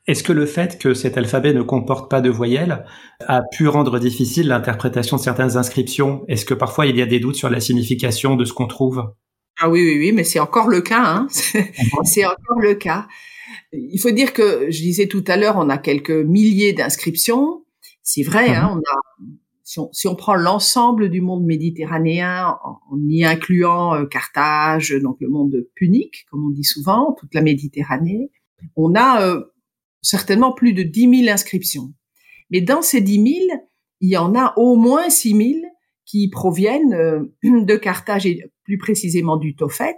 A: Est-ce que le fait que cet alphabet ne comporte pas de voyelles a pu rendre difficile l'interprétation de certaines inscriptions? Est-ce que parfois il y a des doutes sur la signification de ce qu'on trouve?
B: Ah oui, oui, oui, mais c'est encore le cas. Hein [laughs] c'est encore le cas. Il faut dire que, je disais tout à l'heure, on a quelques milliers d'inscriptions. C'est vrai, hein, mhm. on a si on, si on, prend l'ensemble du monde méditerranéen en, y incluant euh, Carthage, donc le monde punique, comme on dit souvent, toute la Méditerranée, on a euh, certainement plus de 10 000 inscriptions. Mais dans ces 10 000, il y en a au moins 6 000 qui proviennent euh, [clears throat] de Carthage et plus précisément du Tophet,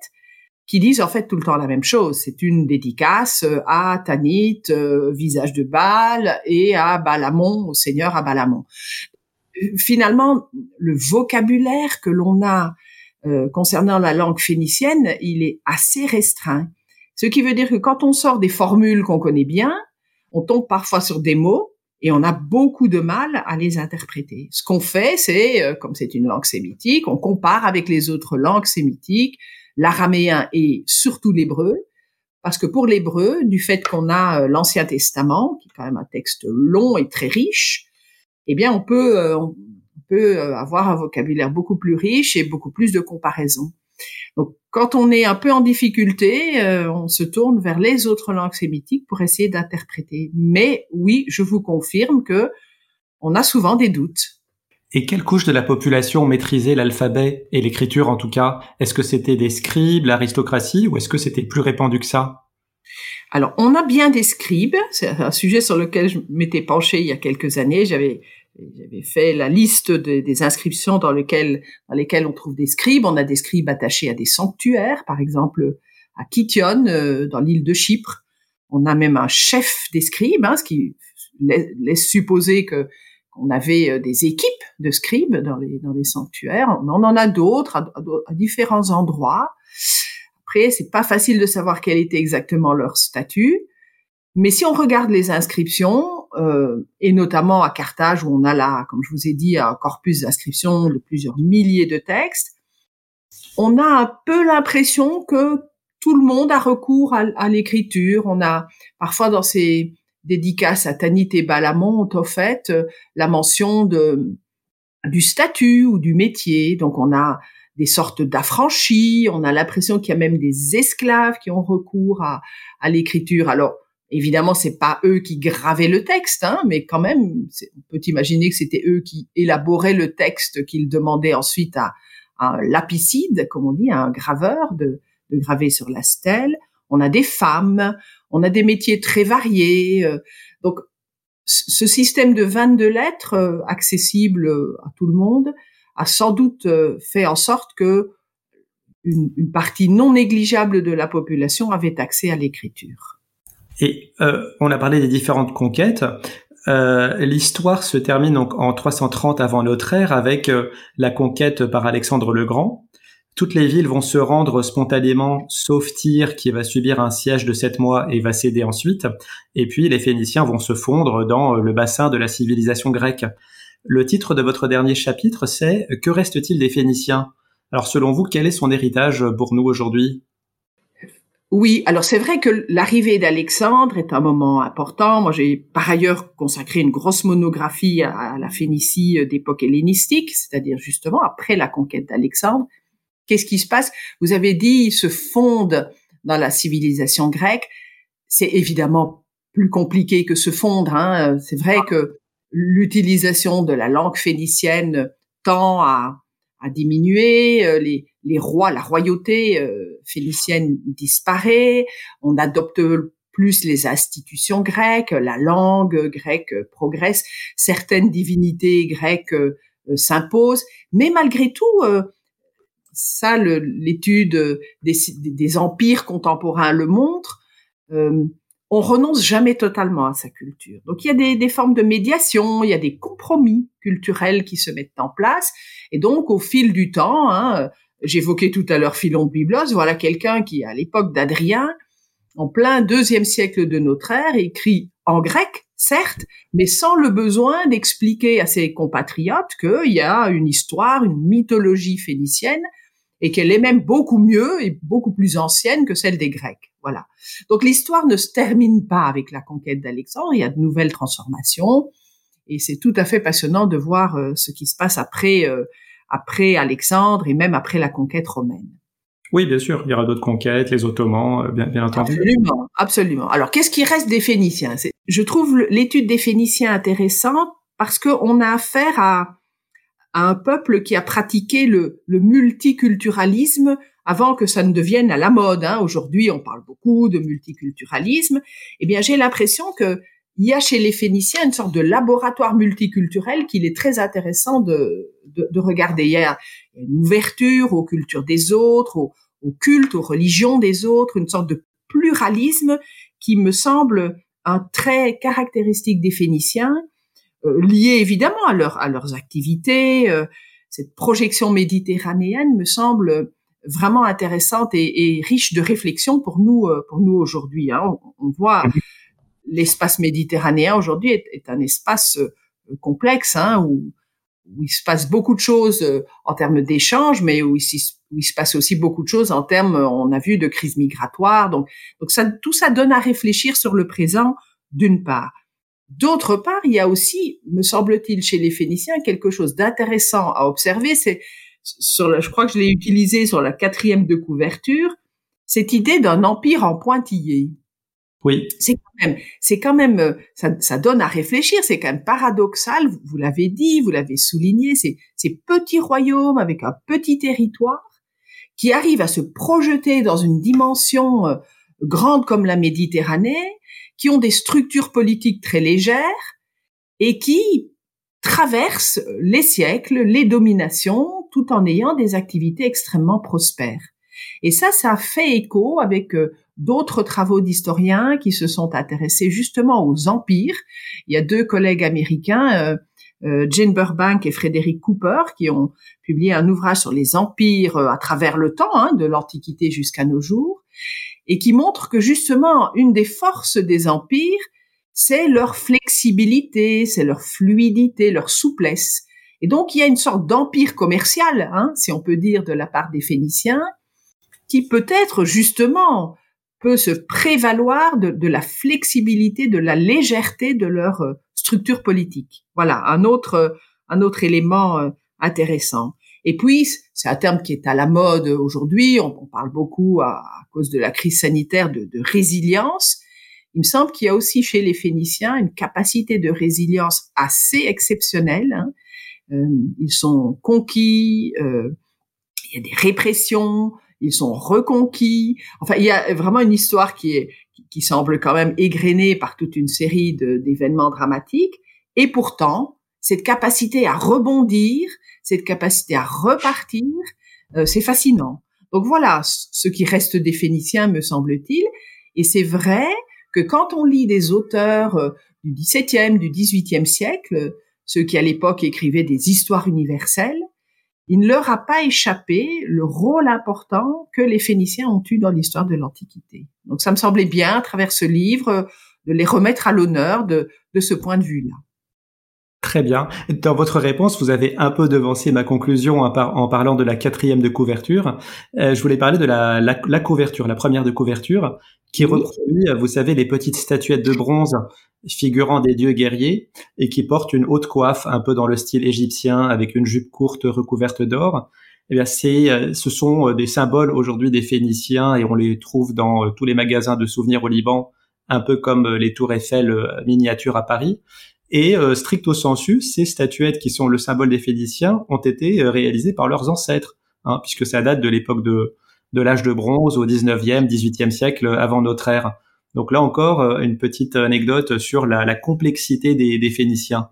B: qui disent en fait tout le temps la même chose. C'est une dédicace à Tanit, visage de Baal, et à Balamon, au seigneur à Balamon finalement, le vocabulaire que l'on a euh, concernant la langue phénicienne, il est assez restreint. Ce qui veut dire que quand on sort des formules qu'on connaît bien, on tombe parfois sur des mots et on a beaucoup de mal à les interpréter. Ce qu'on fait, c'est, euh, comme c'est une langue sémitique, on compare avec les autres langues sémitiques, l'araméen et surtout l'hébreu, parce que pour l'hébreu, du fait qu'on a euh, l'Ancien Testament, qui est quand même un texte long et très riche, eh bien, on peut, euh, on peut euh, avoir un vocabulaire beaucoup plus riche et beaucoup plus de comparaisons. Donc, quand on est un peu en difficulté, on se tourne vers les autres langues sémitiques pour essayer d'interpréter. Mais oui, je vous confirme que on a souvent des doutes.
A: Et quelle couche de la population maîtrisait l'alphabet et l'écriture en tout cas? Est-ce que c'était des scribes, l'aristocratie, ou est-ce que c'était plus répandu que ça?
B: Alors, on a bien des scribes. C'est un sujet sur lequel je m'étais penché il y a quelques années. J'avais j'avais fait la liste des inscriptions dans lesquelles, dans lesquelles on trouve des scribes. On a des scribes attachés à des sanctuaires, par exemple à Kition, euh, dans l'île de Chypre. On a même un chef des scribes, hein, ce qui laisse supposer que on avait euh, des équipes de scribes dans les, sanctuaires. On en a d'autres à, différents endroits. Après, c'est pas facile de savoir quel était exactement leur statut. Mais si on regarde les inscriptions, euh, et notamment à Carthage où on a là, comme je vous ai dit, un corpus d'inscriptions de plusieurs milliers de textes, on a un peu l'impression que tout le monde a recours à, à l'écriture. On a parfois dans ces dédicace à Tanit et Balamont au fait euh, la mention de du statut ou du métier. Donc on a des sortes d'affranchis, on a l'impression qu'il y a même des esclaves qui ont recours à, à l'écriture. Alors évidemment, c'est pas eux qui gravaient le texte, hein, mais quand même, on peut imaginer que c'était eux qui élaboraient le texte qu'ils demandaient ensuite à, un lapicide, comme on dit, à un graveur de, de graver sur la stèle. On a des femmes, on a des métiers très variés. Euh, donc, ce système de 22 lettres euh, accessible euh, à tout le monde a sans doute fait en sorte que une, partie non négligeable de la population avait accès à l'écriture.
A: Et on a parlé des différentes conquêtes. L'histoire se termine en 330 avant notre ère avec la conquête par Alexandre le Grand toutes les villes vont se rendre spontanément, sauf Tyr qui va subir un siège de sept mois et va céder ensuite. Et puis les Phéniciens vont se fondre dans le bassin de la civilisation grecque. Le titre de votre dernier chapitre, c'est Que reste-t-il des Phéniciens? Alors selon vous, quel est son héritage pour nous aujourd'hui?
B: Oui, alors c'est vrai que l'arrivée d'Alexandre est un moment important. Moi, j'ai par ailleurs consacré une grosse monographie à la Phénicie d'époque hellénistique, c'est-à-dire justement après la conquête d'Alexandre. Qu'est-ce qui se passe? Vous avez dit, ils se fondent dans la civilisation grecque. C'est évidemment plus compliqué que se fondre. Hein. C'est vrai que l'utilisation de la langue phénicienne tend à, à diminuer. Euh, les, les, rois, la royauté euh, phénicienne disparaît. On adopte plus les institutions grecques, la langue grecque progresse, certaines divinités grecques euh, s'imposent, mais malgré tout, ça, l'étude des, empires contemporains le montre. Euh, on renonce jamais totalement à sa culture. Donc il y a des, formes de médiation, il y a des compromis culturels qui se mettent en place. Et donc au fil du temps, hein, j'évoquais tout à l'heure Philon de voilà quelqu'un qui, à l'époque d'Adrien, en plein deuxième siècle de notre ère, écrit en grec, certes, mais sans le besoin d'expliquer à ses compatriotes qu'il y a une histoire, une mythologie phénicienne et qu'elle est même beaucoup mieux et beaucoup plus ancienne que celle des Grecs. Voilà. Donc l'histoire ne se termine pas avec la conquête d'Alexandre, il y a de nouvelles transformations et c'est tout à fait passionnant de voir euh, ce qui se passe après euh, après Alexandre et même après la conquête romaine.
A: Oui, bien sûr, il y aura d'autres conquêtes, les Ottomans, euh, bien, bien entendu.
B: Absolument, absolument. Alors, qu'est-ce qui reste des Phéniciens? Je trouve l'étude des Phéniciens intéressante parce qu'on a affaire à à un peuple qui a pratiqué le, multiculturalisme avant que ça ne devienne à la mode. Hein. Aujourd'hui, on parle beaucoup de multiculturalisme. Eh bien, j'ai l'impression que il y a chez les Phéniciens une sorte de laboratoire multiculturel qu'il est très intéressant de, de, regarder. Il y a une ouverture aux cultures des autres, au, au culte, aux religions des autres, une sorte de pluralisme qui me semble un trait caractéristique des Phéniciens liées évidemment à, leur, à leurs activités. Euh, cette projection méditerranéenne me semble vraiment intéressante et, et, riche de réflexion pour nous euh, pour nous aujourd'hui. Hein. On, voit mhm. l'espace méditerranéen aujourd'hui est, est, un espace complexe hein, où où il se passe beaucoup de choses euh, en termes d'échanges, mais où il, où il, se passe aussi beaucoup de choses en termes, on a vu, de crise migratoire. Donc, donc ça, tout ça donne à réfléchir sur le présent, d'une part. D'autre part, il y a aussi, me semble-t-il, chez les Phéniciens, quelque chose d'intéressant à observer. C'est sur, je crois que je l'ai utilisé sur la quatrième de couverture, cette idée d'un empire en pointillé.
A: Oui.
B: C'est quand même, c'est quand même, euh, ça, ça, donne à réfléchir. C'est quand même paradoxal. Vous, vous l'avez dit, vous l'avez souligné. C'est ces petits royaumes avec un petit territoire qui arrivent à se projeter dans une dimension euh, grande comme la Méditerranée, qui ont des structures politiques très légères et qui traversent les siècles, les dominations, tout en ayant des activités extrêmement prospères. Et ça, ça fait écho avec euh, d'autres travaux d'historiens qui se sont intéressés justement aux empires. Il y a deux collègues américains, euh, euh, Jane Burbank et Frédéric Cooper, qui ont publié un ouvrage sur les empires à travers le temps, hein, de l'Antiquité jusqu'à nos jours, et qui montrent que justement une des forces des empires, c'est leur flexibilité, c'est leur fluidité, leur souplesse. Et donc il y a une sorte d'empire commercial, hein, si on peut dire, de la part des Phéniciens, qui peut-être justement peut se prévaloir de, la flexibilité, de la légèreté de leur euh, structure politique. Voilà, un autre, un autre élément euh, intéressant. Et puis, c'est un terme qui est à la mode aujourd'hui, on, parle beaucoup à, cause de la crise sanitaire de, résilience. Il me semble qu'il y a aussi chez les Phéniciens une capacité de résilience assez exceptionnelle. Hein. ils sont conquis, il y a des répressions, ils sont reconquis. Enfin, il y a vraiment une histoire qui est qui semble quand même égrenée par toute une série d'événements dramatiques. Et pourtant, cette capacité à rebondir, cette capacité à repartir, euh, c'est fascinant. Donc voilà ce qui reste des Phéniciens, me semble-t-il. Et c'est vrai que quand on lit des auteurs euh, du XVIIe, du XVIIIe siècle, ceux qui à l'époque écrivaient des histoires universelles, il ne leur a pas échappé le rôle important que les Phéniciens ont eu dans l'histoire de l'Antiquité. Donc ça me semblait bien, à travers ce livre, de les remettre à l'honneur de, de ce point de vue-là.
A: Très bien. Dans votre réponse, vous avez un peu devancé ma conclusion en, parlant de la quatrième de couverture. Euh, je voulais parler de la, la, la, couverture, la première de couverture, qui reproduit, vous savez, les petites statuettes de bronze figurant des dieux guerriers et qui portent une haute coiffe un peu dans le style égyptien avec une jupe courte recouverte d'or. Eh bien, c'est, euh, ce sont euh, des symboles aujourd'hui des Phéniciens et on les trouve dans tous les magasins de souvenirs au Liban, un peu comme les tours Eiffel miniatures à Paris. Et euh, stricto sensu, ces statuettes qui sont le symbole des Phéniciens ont été euh, réalisées par leurs ancêtres, hein, puisque ça date de l'époque de, de l'âge de bronze au 19e, 18e siècle avant notre ère. Donc là encore, euh, une petite anecdote sur la, la complexité des, des, Phéniciens.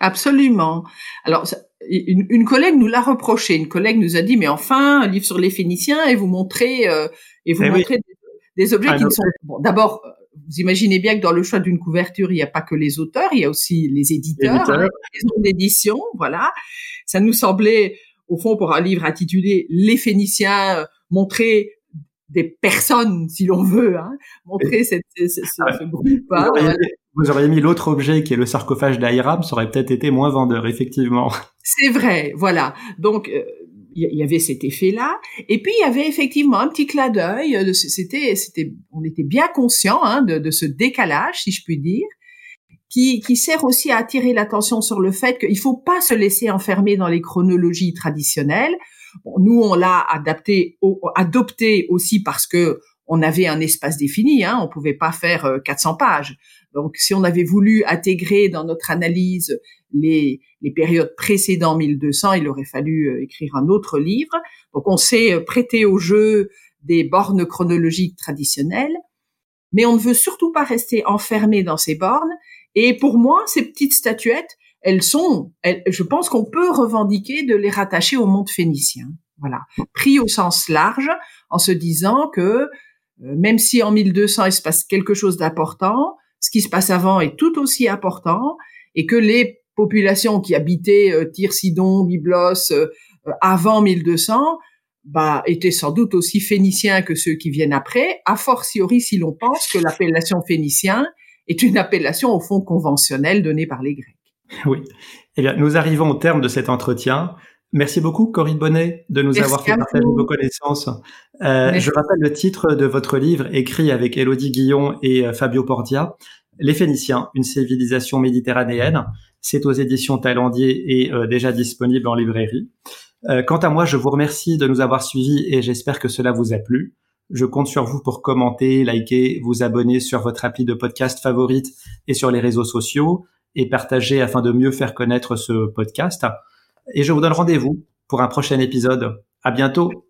B: Absolument. Alors, une, une, collègue nous l'a reproché. Une collègue nous a dit, mais enfin, un livre sur les Phéniciens et vous montrez et vous eh montrez des, objets qui ne sont bon, d'abord vous imaginez bien que dans le choix d'une couverture, il n'y a pas que les auteurs, il y a aussi les éditeurs, hein, les maisons d'édition, voilà. Ça nous semblait, au fond, pour un livre intitulé Les Phéniciens, euh, montrer des personnes, si l'on veut, hein, montrer cette, ce, ce, groupe. Hein,
A: vous, auriez, mis l'autre objet qui est le sarcophage d'Aïram, ça aurait peut-être été moins vendeur, effectivement.
B: C'est vrai, voilà. Donc, euh, il y avait cet effet-là. Et puis il y avait effectivement un petit clin d'œil. C'était, c'était, on était bien conscient hein, de, ce décalage, si je puis dire, qui, qui sert aussi à attirer l'attention sur le fait qu'il faut pas se laisser enfermer dans les chronologies traditionnelles. Nous, on l'a adapté, adopté aussi parce que on avait un espace défini. Hein, on pouvait pas faire 400 euh, pages. Donc, si on avait voulu intégrer dans notre analyse les, périodes précédant 1200, il aurait fallu euh, écrire un autre livre. Donc on s'est euh, prêté au jeu des bornes chronologiques traditionnelles, mais on ne veut surtout pas rester enfermé dans ces bornes. Et pour moi, ces petites statuettes, elles sont, je pense qu'on peut revendiquer de les rattacher au monde phénicien. Voilà, pris au sens large, en se disant que euh, même si en 1200 il se passe quelque chose d'important, ce qui se passe avant est tout aussi important et que les population qui habitait euh, Sidon, Byblos euh, avant 1200 bah, étaient sans doute aussi phéniciens que ceux qui viennent après, a fortiori si l'on pense que l'appellation phénicien est une appellation au fond conventionnelle donnée par les Grecs.
A: Oui. Eh bien, nous arrivons au terme de cet entretien. Merci beaucoup, Corinne Bonnet, de nous avoir fait partager vos connaissances. Euh, je rappelle le titre de votre livre, écrit avec Élodie Guillon et euh, Fabio Pordia, Les Phéniciens, une civilisation méditerranéenne. C'est aux éditions Talendier et euh, déjà disponible en librairie. Euh, quant à moi, je vous remercie de nous avoir suivis et j'espère que cela vous a plu. Je compte sur vous pour commenter, liker, vous abonner sur votre appli de podcast favorite et sur les réseaux sociaux et partager afin de mieux faire connaître ce podcast. Et je vous donne rendez-vous pour un prochain épisode. À bientôt.